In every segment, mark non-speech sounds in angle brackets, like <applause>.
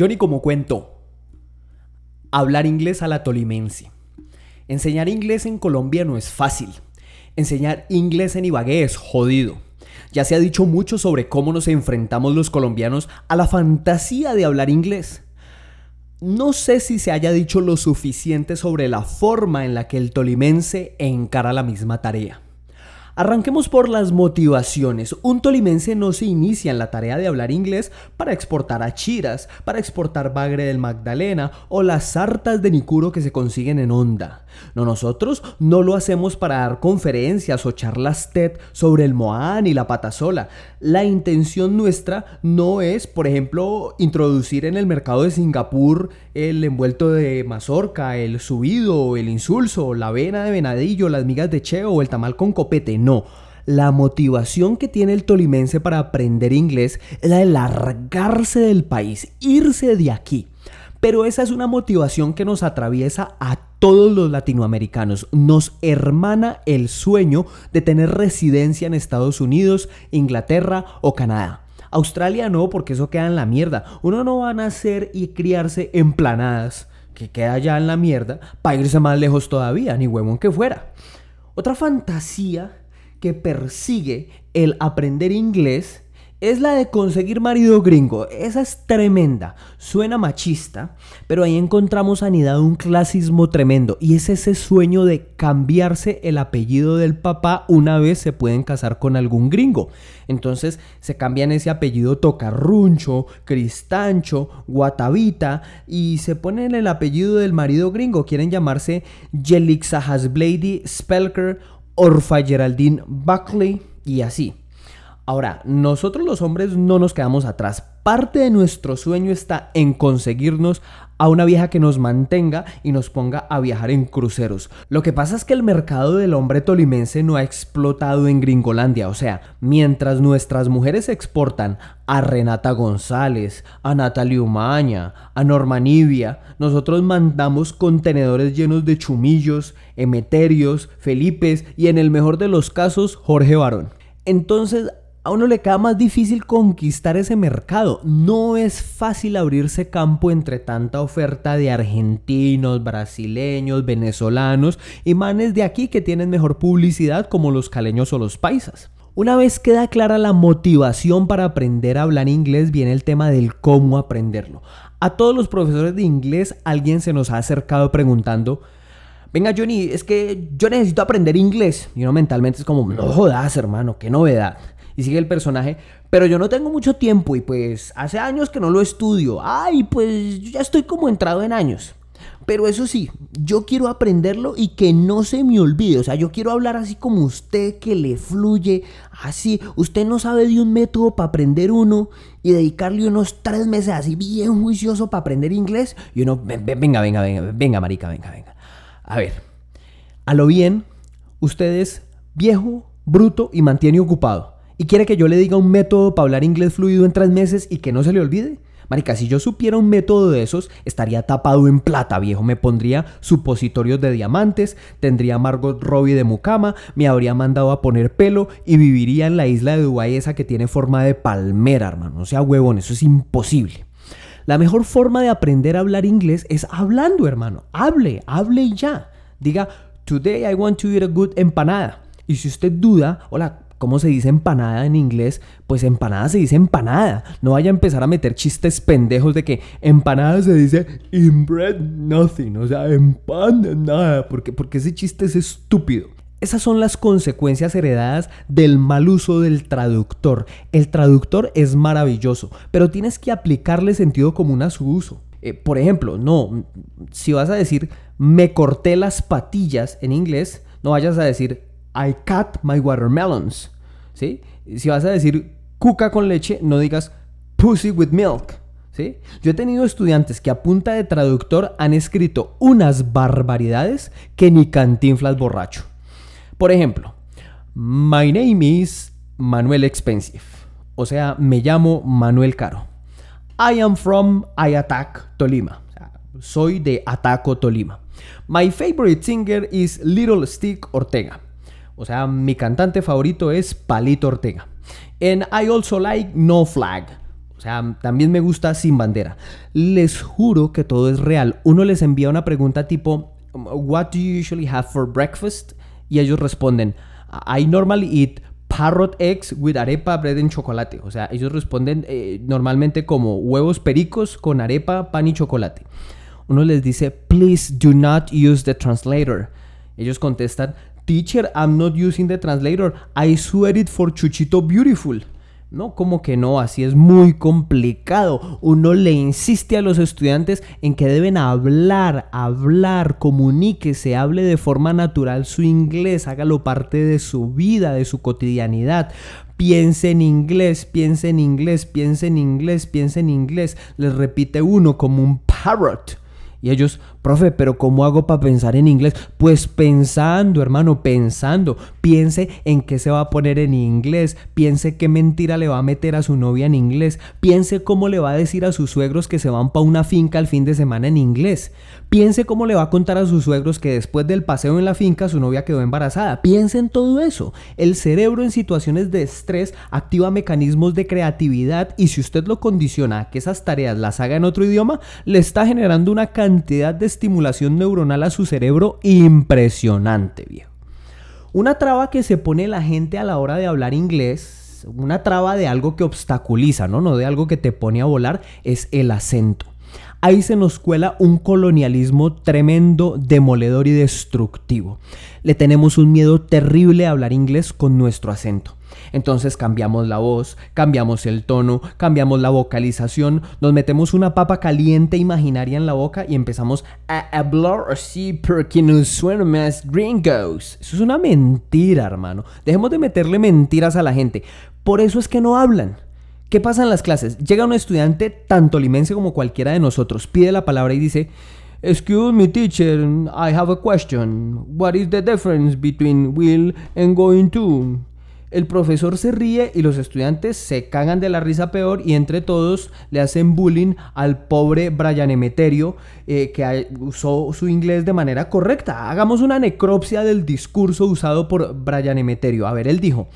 Johnny como cuento. Hablar inglés a la tolimense. Enseñar inglés en Colombia no es fácil. Enseñar inglés en Ibagué es jodido. Ya se ha dicho mucho sobre cómo nos enfrentamos los colombianos a la fantasía de hablar inglés. No sé si se haya dicho lo suficiente sobre la forma en la que el tolimense encara la misma tarea. Arranquemos por las motivaciones. Un tolimense no se inicia en la tarea de hablar inglés para exportar achiras, para exportar bagre del Magdalena o las sartas de Nicuro que se consiguen en Onda. No, nosotros no lo hacemos para dar conferencias o charlas TED sobre el Moán y la patasola. La intención nuestra no es, por ejemplo, introducir en el mercado de Singapur el envuelto de mazorca, el subido, el insulso, la avena de venadillo, las migas de cheo o el tamal con copete. No. La motivación que tiene el tolimense para aprender inglés es la de largarse del país, irse de aquí. Pero esa es una motivación que nos atraviesa a todos los latinoamericanos. Nos hermana el sueño de tener residencia en Estados Unidos, Inglaterra o Canadá. Australia no, porque eso queda en la mierda. Uno no va a nacer y criarse en planadas, que queda ya en la mierda, para irse más lejos todavía, ni huevón que fuera. Otra fantasía que persigue el aprender inglés es la de conseguir marido gringo. Esa es tremenda. Suena machista, pero ahí encontramos anidado un clasismo tremendo. Y es ese sueño de cambiarse el apellido del papá una vez se pueden casar con algún gringo. Entonces se cambian ese apellido Tocarruncho, Cristancho, Guatavita y se ponen el apellido del marido gringo. Quieren llamarse Jelixa Hasblady Spelker, Orfa Geraldine Buckley y así. Ahora, nosotros los hombres no nos quedamos atrás. Parte de nuestro sueño está en conseguirnos a una vieja que nos mantenga y nos ponga a viajar en cruceros. Lo que pasa es que el mercado del hombre tolimense no ha explotado en Gringolandia. O sea, mientras nuestras mujeres exportan a Renata González, a Natalia Umaña, a Norma Nivia, nosotros mandamos contenedores llenos de chumillos, emeterios, felipes y en el mejor de los casos, Jorge Barón. Entonces, a uno le queda más difícil conquistar ese mercado. No es fácil abrirse campo entre tanta oferta de argentinos, brasileños, venezolanos y manes de aquí que tienen mejor publicidad como los caleños o los paisas. Una vez queda clara la motivación para aprender a hablar inglés, viene el tema del cómo aprenderlo. A todos los profesores de inglés alguien se nos ha acercado preguntando, venga Johnny, es que yo necesito aprender inglés. Y uno mentalmente es como, no jodas hermano, qué novedad. Y sigue el personaje, pero yo no tengo mucho tiempo y pues hace años que no lo estudio. Ay, pues yo ya estoy como entrado en años. Pero eso sí, yo quiero aprenderlo y que no se me olvide. O sea, yo quiero hablar así como usted, que le fluye, así. Usted no sabe de un método para aprender uno y dedicarle unos tres meses así bien juicioso para aprender inglés. Y uno, venga, venga, venga, venga, marica, venga, venga. A ver, a lo bien, usted es viejo, bruto y mantiene ocupado y quiere que yo le diga un método para hablar inglés fluido en tres meses y que no se le olvide. Marica, si yo supiera un método de esos, estaría tapado en plata, viejo. Me pondría supositorios de diamantes, tendría Margot Robbie de mucama, me habría mandado a poner pelo y viviría en la isla de Dubái esa que tiene forma de palmera, hermano. No sea huevón, eso es imposible. La mejor forma de aprender a hablar inglés es hablando, hermano. Hable, hable ya. Diga, today I want to eat a good empanada. Y si usted duda, hola, ¿Cómo se dice empanada en inglés? Pues empanada se dice empanada. No vaya a empezar a meter chistes pendejos de que empanada se dice in bread nothing. O sea, en pan nada. Porque, porque ese chiste es estúpido. Esas son las consecuencias heredadas del mal uso del traductor. El traductor es maravilloso, pero tienes que aplicarle sentido común a su uso. Eh, por ejemplo, no, si vas a decir me corté las patillas en inglés, no vayas a decir I cut my watermelons. Si vas a decir cuca con leche, no digas pussy with milk. Yo he tenido estudiantes que a punta de traductor han escrito unas barbaridades que ni cantinflas borracho. Por ejemplo, my name is Manuel Expensive. O sea, me llamo Manuel Caro. I am from I Attack Tolima. Soy de Ataco Tolima. My favorite singer is Little Stick Ortega. O sea, mi cantante favorito es Palito Ortega. And I also like No Flag. O sea, también me gusta sin bandera. Les juro que todo es real. Uno les envía una pregunta tipo, What do you usually have for breakfast? Y ellos responden, I normally eat parrot eggs with arepa, bread and chocolate. O sea, ellos responden eh, normalmente como huevos pericos con arepa, pan y chocolate. Uno les dice, please do not use the translator. Ellos contestan, teacher, I'm not using the translator. I swear it for Chuchito Beautiful. No, como que no, así es muy complicado. Uno le insiste a los estudiantes en que deben hablar, hablar, comuníquese, hable de forma natural su inglés, hágalo parte de su vida, de su cotidianidad. Piense en inglés, piense en inglés, piense en inglés, piense en inglés. Les repite uno como un parrot. Y ellos, profe, pero ¿cómo hago para pensar en inglés? Pues pensando, hermano, pensando. Piense en qué se va a poner en inglés. Piense qué mentira le va a meter a su novia en inglés. Piense cómo le va a decir a sus suegros que se van para una finca el fin de semana en inglés. Piense cómo le va a contar a sus suegros que después del paseo en la finca su novia quedó embarazada. Piense en todo eso. El cerebro en situaciones de estrés activa mecanismos de creatividad y si usted lo condiciona a que esas tareas las haga en otro idioma, le está generando una cantidad de estimulación neuronal a su cerebro impresionante, viejo. Una traba que se pone la gente a la hora de hablar inglés, una traba de algo que obstaculiza, ¿no? No de algo que te pone a volar, es el acento ahí se nos cuela un colonialismo tremendo, demoledor y destructivo. Le tenemos un miedo terrible a hablar inglés con nuestro acento. Entonces cambiamos la voz, cambiamos el tono, cambiamos la vocalización, nos metemos una papa caliente imaginaria en la boca y empezamos a hablar así porque nos suena más gringos. Eso es una mentira, hermano. Dejemos de meterle mentiras a la gente. Por eso es que no hablan. ¿Qué pasa en las clases? Llega un estudiante, tanto limense como cualquiera de nosotros, pide la palabra y dice, Excuse me, teacher, I have a question. What is the difference between will and going to? El profesor se ríe y los estudiantes se cagan de la risa peor y entre todos le hacen bullying al pobre Brian Emeterio eh, que usó su inglés de manera correcta. Hagamos una necropsia del discurso usado por Brian Emeterio. A ver, él dijo,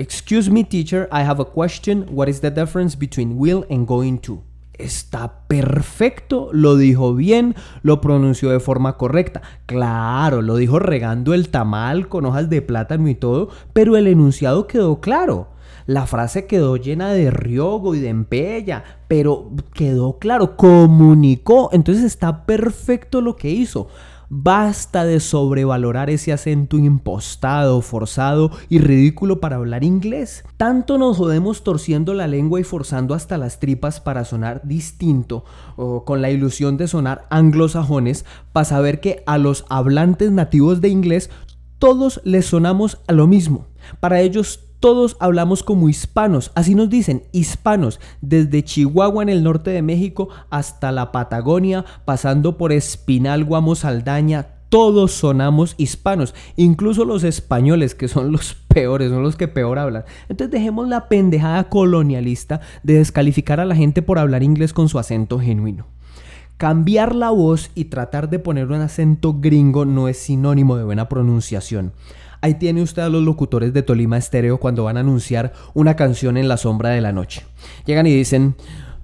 Excuse me, teacher, I have a question. What is the difference between will and going to? Está perfecto, lo dijo bien, lo pronunció de forma correcta. Claro, lo dijo regando el tamal con hojas de plátano y todo, pero el enunciado quedó claro. La frase quedó llena de riogo y de empella, pero quedó claro, comunicó. Entonces está perfecto lo que hizo. Basta de sobrevalorar ese acento impostado, forzado y ridículo para hablar inglés. Tanto nos jodemos torciendo la lengua y forzando hasta las tripas para sonar distinto, o con la ilusión de sonar anglosajones, para saber que a los hablantes nativos de inglés todos les sonamos a lo mismo. Para ellos todos hablamos como hispanos, así nos dicen, hispanos, desde Chihuahua en el norte de México hasta la Patagonia, pasando por Espinal, Guamo, Saldaña, todos sonamos hispanos, incluso los españoles, que son los <laughs> peores, son los que peor hablan. Entonces dejemos la pendejada colonialista de descalificar a la gente por hablar inglés con su acento genuino. Cambiar la voz y tratar de poner un acento gringo no es sinónimo de buena pronunciación. Ahí tiene usted a los locutores de Tolima Estéreo cuando van a anunciar una canción en la sombra de la noche. Llegan y dicen,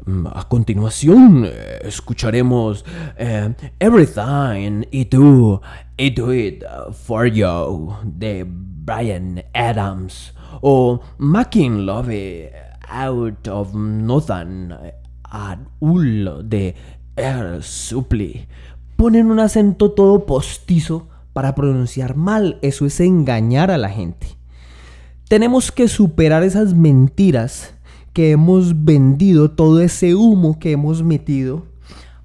mm, a continuación eh, escucharemos eh, Everything I Do, I Do It For You de Brian Adams o Making Love Out of Nothing at All de Air Supply. Ponen un acento todo postizo para pronunciar mal. Eso es engañar a la gente. Tenemos que superar esas mentiras que hemos vendido, todo ese humo que hemos metido,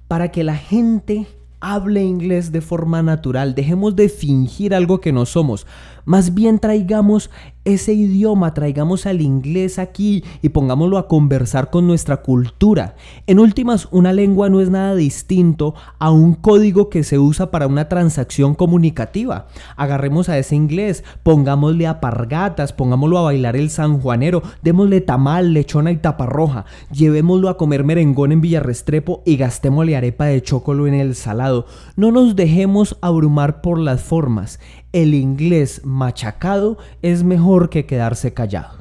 para que la gente hable inglés de forma natural. Dejemos de fingir algo que no somos. Más bien traigamos ese idioma, traigamos al inglés aquí y pongámoslo a conversar con nuestra cultura. En últimas, una lengua no es nada distinto a un código que se usa para una transacción comunicativa. Agarremos a ese inglés, pongámosle a pargatas, pongámoslo a bailar el sanjuanero, démosle tamal, lechona y taparroja, llevémoslo a comer merengón en Villarrestrepo y gastémosle arepa de chocolo en el salado. No nos dejemos abrumar por las formas el inglés machacado es mejor que quedarse callado.